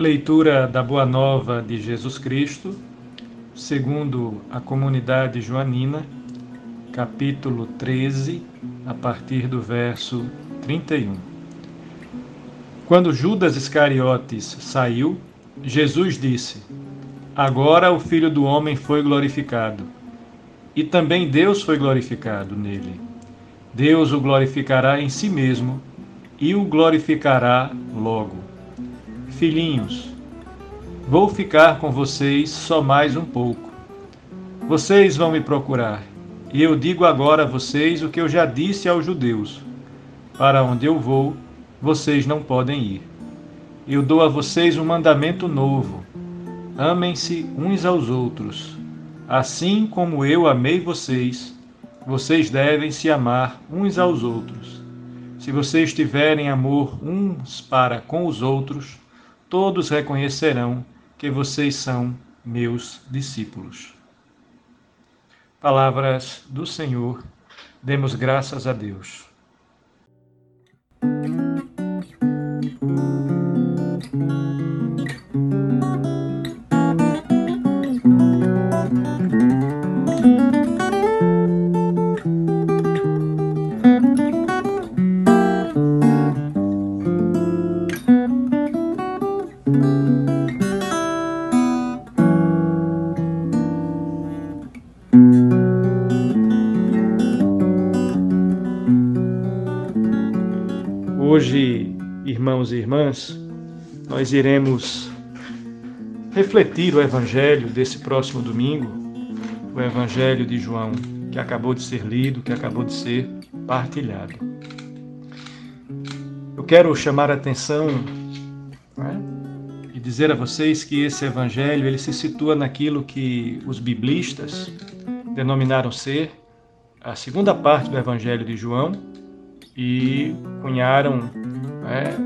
Leitura da Boa Nova de Jesus Cristo, segundo a comunidade joanina, capítulo 13, a partir do verso 31. Quando Judas Iscariotes saiu, Jesus disse: Agora o Filho do Homem foi glorificado, e também Deus foi glorificado nele. Deus o glorificará em si mesmo e o glorificará logo. Filhinhos, vou ficar com vocês só mais um pouco. Vocês vão me procurar, e eu digo agora a vocês o que eu já disse aos judeus: Para onde eu vou, vocês não podem ir. Eu dou a vocês um mandamento novo: amem-se uns aos outros. Assim como eu amei vocês, vocês devem se amar uns aos outros. Se vocês tiverem amor uns para com os outros, todos reconhecerão que vocês são meus discípulos. Palavras do Senhor, demos graças a Deus. Hoje, irmãos e irmãs, nós iremos refletir o evangelho desse próximo domingo, o evangelho de João, que acabou de ser lido, que acabou de ser partilhado. Eu quero chamar a atenção né, e dizer a vocês que esse evangelho ele se situa naquilo que os biblistas denominaram ser a segunda parte do evangelho de João e cunharam né,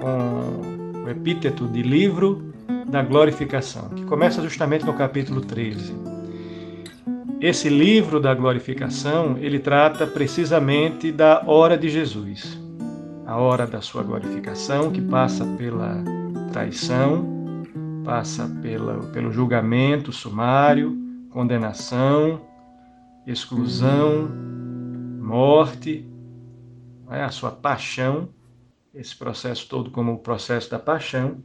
com o epíteto de livro da glorificação, que começa justamente no capítulo 13. Esse livro da glorificação, ele trata precisamente da hora de Jesus, a hora da sua glorificação, que passa pela traição, passa pela, pelo julgamento sumário, condenação, exclusão, morte né, a sua paixão, esse processo todo como o processo da paixão,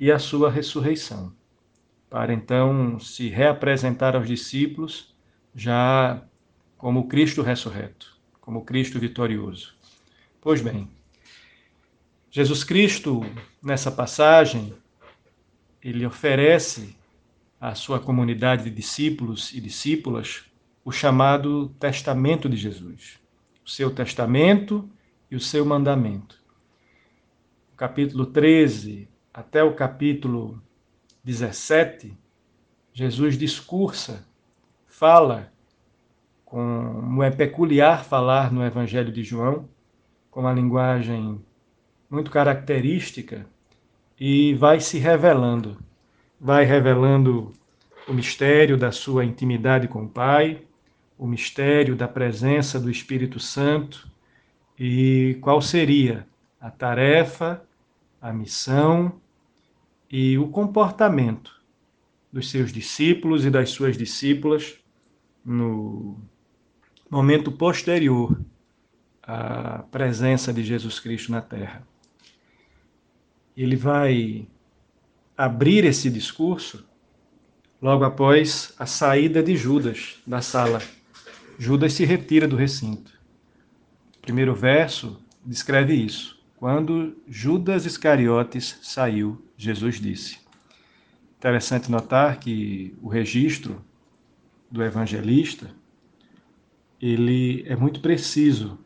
e a sua ressurreição, para então se reapresentar aos discípulos já como Cristo ressurreto, como Cristo vitorioso. Pois bem, Jesus Cristo, nessa passagem, ele oferece à sua comunidade de discípulos e discípulas o chamado testamento de Jesus, o seu testamento e o seu mandamento. Capítulo 13 até o capítulo 17, Jesus discursa, fala, como é peculiar falar no Evangelho de João, com uma linguagem muito característica e vai se revelando. Vai revelando o mistério da sua intimidade com o Pai, o mistério da presença do Espírito Santo e qual seria a tarefa, a missão e o comportamento dos seus discípulos e das suas discípulas no momento posterior à presença de Jesus Cristo na Terra ele vai abrir esse discurso logo após a saída de Judas da sala. Judas se retira do recinto. O primeiro verso descreve isso. Quando Judas Iscariotes saiu, Jesus disse. Interessante notar que o registro do evangelista ele é muito preciso.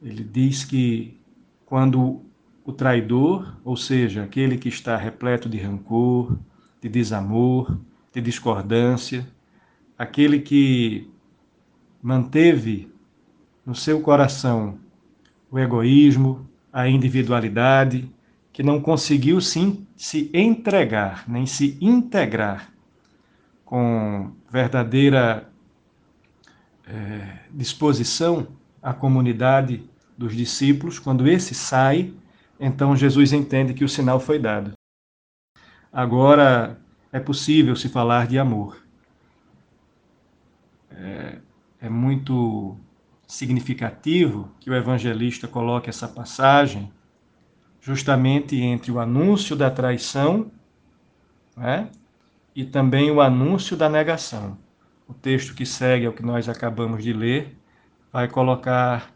Ele diz que quando o traidor, ou seja, aquele que está repleto de rancor, de desamor, de discordância, aquele que manteve no seu coração o egoísmo, a individualidade, que não conseguiu sim se entregar, nem se integrar com verdadeira é, disposição à comunidade dos discípulos, quando esse sai, então Jesus entende que o sinal foi dado. Agora é possível se falar de amor. É, é muito significativo que o evangelista coloque essa passagem justamente entre o anúncio da traição né, e também o anúncio da negação. O texto que segue ao que nós acabamos de ler vai colocar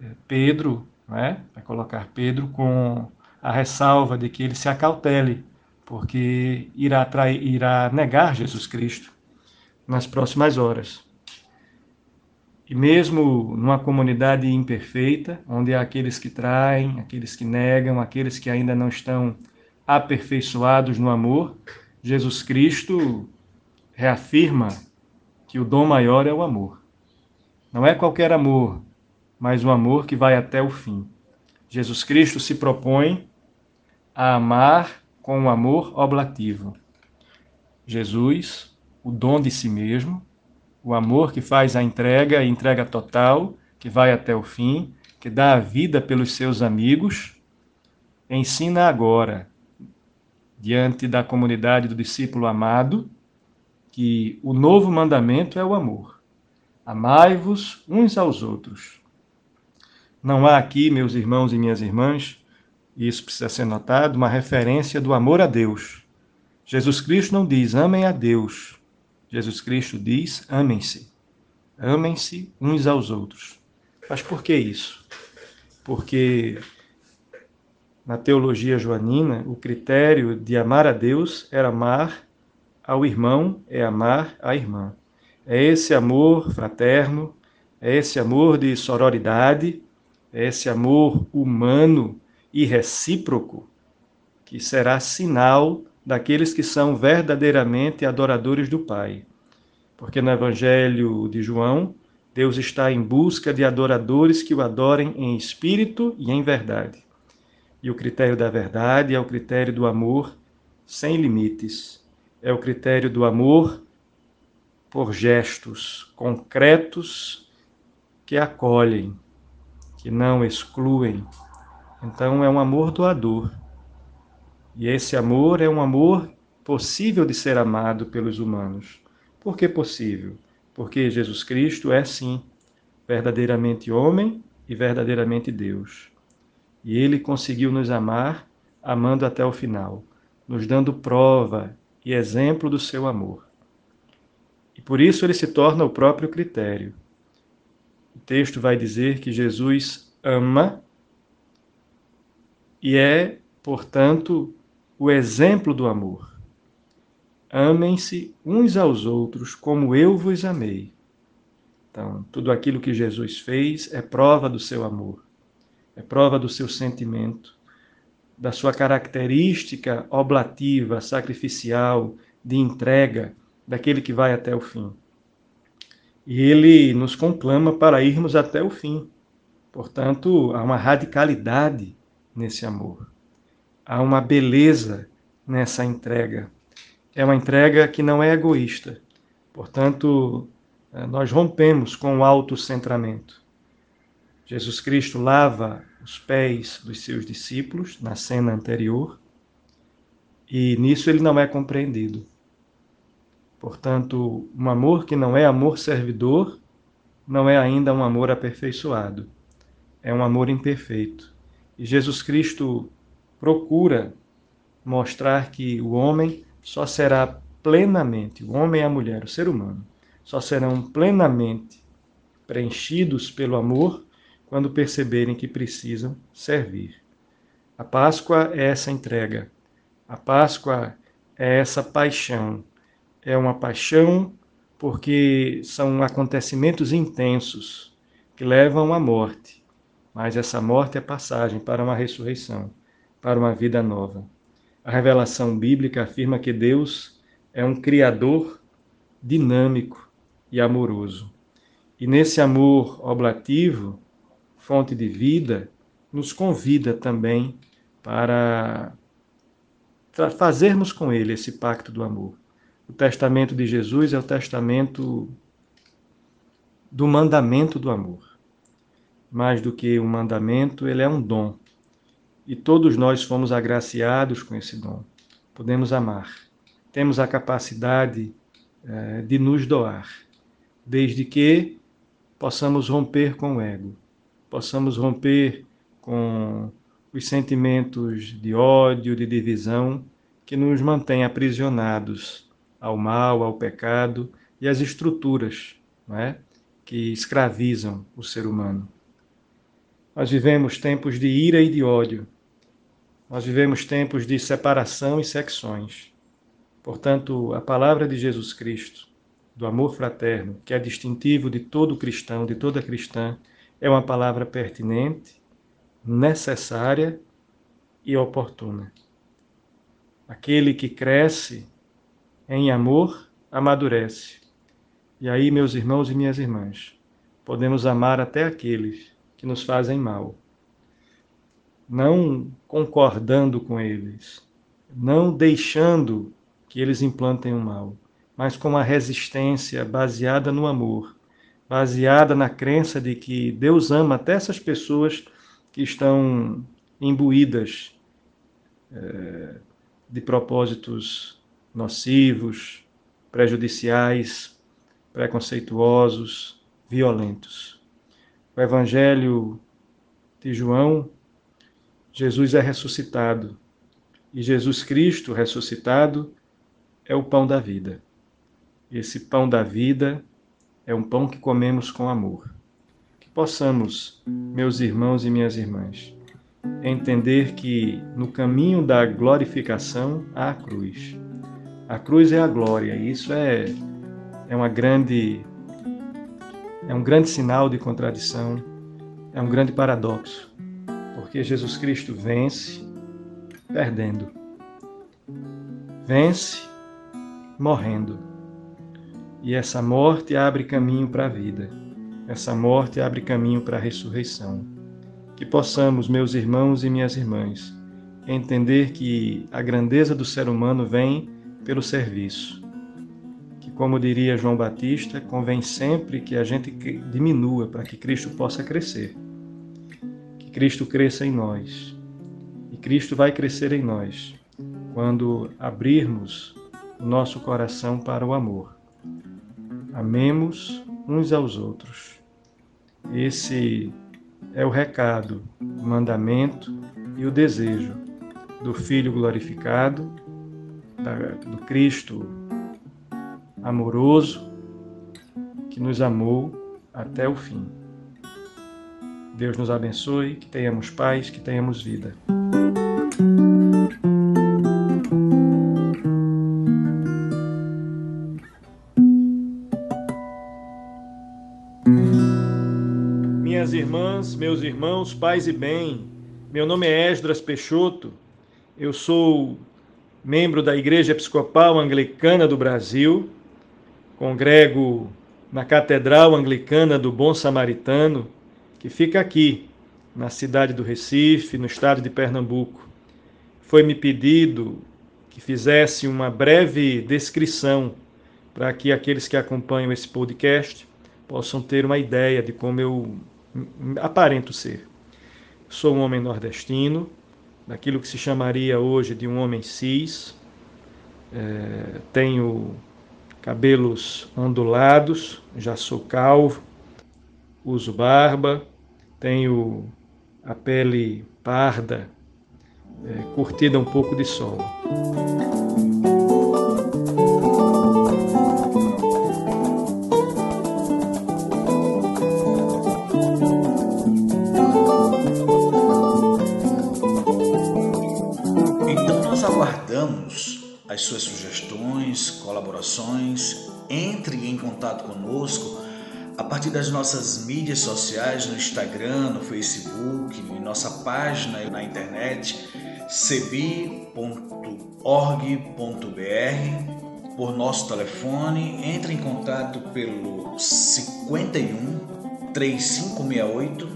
é, Pedro né? vai colocar Pedro com a ressalva de que ele se acautele, porque irá, trair, irá negar Jesus Cristo nas próximas horas. E mesmo numa comunidade imperfeita, onde há aqueles que traem, aqueles que negam, aqueles que ainda não estão aperfeiçoados no amor, Jesus Cristo reafirma que o dom maior é o amor. Não é qualquer amor, mas o amor que vai até o fim. Jesus Cristo se propõe a amar com um amor oblativo. Jesus, o dom de si mesmo, o amor que faz a entrega, entrega total, que vai até o fim, que dá a vida pelos seus amigos, ensina agora, diante da comunidade do discípulo amado, que o novo mandamento é o amor. Amai-vos uns aos outros não há aqui, meus irmãos e minhas irmãs, e isso precisa ser notado, uma referência do amor a Deus. Jesus Cristo não diz amem a Deus. Jesus Cristo diz amem-se. Amem-se uns aos outros. Mas por que isso? Porque na teologia joanina, o critério de amar a Deus era amar ao irmão, é amar a irmã. É esse amor fraterno, é esse amor de sororidade esse amor humano e recíproco, que será sinal daqueles que são verdadeiramente adoradores do Pai. Porque no Evangelho de João, Deus está em busca de adoradores que o adorem em espírito e em verdade. E o critério da verdade é o critério do amor sem limites. É o critério do amor por gestos concretos que acolhem, que não excluem. Então é um amor doador. E esse amor é um amor possível de ser amado pelos humanos. Por que possível? Porque Jesus Cristo é sim verdadeiramente homem e verdadeiramente Deus. E ele conseguiu nos amar amando até o final, nos dando prova e exemplo do seu amor. E por isso ele se torna o próprio critério. O texto vai dizer que Jesus ama e é, portanto, o exemplo do amor. Amem-se uns aos outros como eu vos amei. Então, tudo aquilo que Jesus fez é prova do seu amor, é prova do seu sentimento, da sua característica oblativa, sacrificial, de entrega, daquele que vai até o fim. E ele nos conclama para irmos até o fim. Portanto, há uma radicalidade nesse amor. Há uma beleza nessa entrega. É uma entrega que não é egoísta. Portanto, eh, nós rompemos com o autocentramento. Jesus Cristo lava os pés dos seus discípulos na cena anterior e nisso ele não é compreendido. Portanto, um amor que não é amor servidor não é ainda um amor aperfeiçoado. É um amor imperfeito. E Jesus Cristo procura mostrar que o homem só será plenamente, o homem e a mulher, o ser humano, só serão plenamente preenchidos pelo amor quando perceberem que precisam servir. A Páscoa é essa entrega. A Páscoa é essa paixão. É uma paixão porque são acontecimentos intensos que levam à morte. Mas essa morte é passagem para uma ressurreição, para uma vida nova. A revelação bíblica afirma que Deus é um criador dinâmico, e amoroso. E nesse amor oblativo, fonte de vida, nos convida também para fazermos com ele esse pacto do amor. O testamento de Jesus é o testamento do mandamento do amor. Mais do que um mandamento, ele é um dom. E todos nós fomos agraciados com esse dom. Podemos amar. Temos a capacidade eh, de nos doar desde que possamos romper com o ego, possamos romper com os sentimentos de ódio, de divisão que nos mantêm aprisionados ao mal, ao pecado e às estruturas não é? que escravizam o ser humano. Nós vivemos tempos de ira e de ódio. Nós vivemos tempos de separação e secções. Portanto, a palavra de Jesus Cristo do amor fraterno, que é distintivo de todo cristão, de toda cristã, é uma palavra pertinente, necessária e oportuna. Aquele que cresce em amor amadurece. E aí, meus irmãos e minhas irmãs, podemos amar até aqueles que nos fazem mal, não concordando com eles, não deixando que eles implantem o mal, mas com uma resistência baseada no amor, baseada na crença de que Deus ama até essas pessoas que estão imbuídas é, de propósitos nocivos, prejudiciais, preconceituosos, violentos. O Evangelho de João, Jesus é ressuscitado. E Jesus Cristo ressuscitado é o pão da vida. Esse pão da vida é um pão que comemos com amor. Que possamos, meus irmãos e minhas irmãs, entender que no caminho da glorificação há a cruz. A cruz é a glória, e isso é, é uma grande é um grande sinal de contradição, é um grande paradoxo, porque Jesus Cristo vence perdendo, vence morrendo e essa morte abre caminho para a vida. Essa morte abre caminho para a ressurreição. Que possamos, meus irmãos e minhas irmãs, entender que a grandeza do ser humano vem pelo serviço. Que, como diria João Batista, convém sempre que a gente diminua para que Cristo possa crescer. Cristo cresça em nós. E Cristo vai crescer em nós quando abrirmos o nosso coração para o amor. Amemos uns aos outros. Esse é o recado, o mandamento e o desejo do Filho glorificado, do Cristo amoroso, que nos amou até o fim. Deus nos abençoe, que tenhamos paz, que tenhamos vida. Minhas irmãs, meus irmãos, paz e bem, meu nome é Esdras Peixoto, eu sou membro da Igreja Episcopal Anglicana do Brasil, congrego na Catedral Anglicana do Bom Samaritano, que fica aqui, na cidade do Recife, no estado de Pernambuco. Foi-me pedido que fizesse uma breve descrição para que aqueles que acompanham esse podcast possam ter uma ideia de como eu aparento ser. Sou um homem nordestino, daquilo que se chamaria hoje de um homem cis. É, tenho cabelos ondulados, já sou calvo, uso barba, tenho a pele parda, é, curtida um pouco de sol. as suas sugestões, colaborações. Entre em contato conosco a partir das nossas mídias sociais, no Instagram, no Facebook, em nossa página na internet, cebi.org.br, por nosso telefone. Entre em contato pelo 51 3568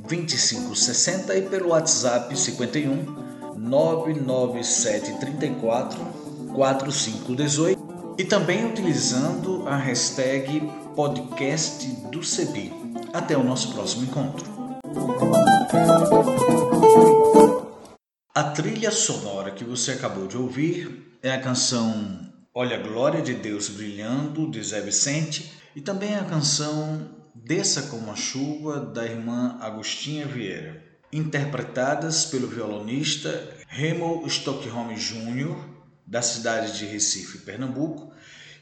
2560 e pelo WhatsApp 51 99734 4518 e também utilizando a hashtag podcast do CEBI. Até o nosso próximo encontro. A trilha sonora que você acabou de ouvir é a canção Olha a Glória de Deus Brilhando, de Zé Vicente, e também a canção Desça como a Chuva, da irmã Agostinha Vieira, interpretadas pelo violonista Remo Stockholm Jr., da cidade de Recife, Pernambuco,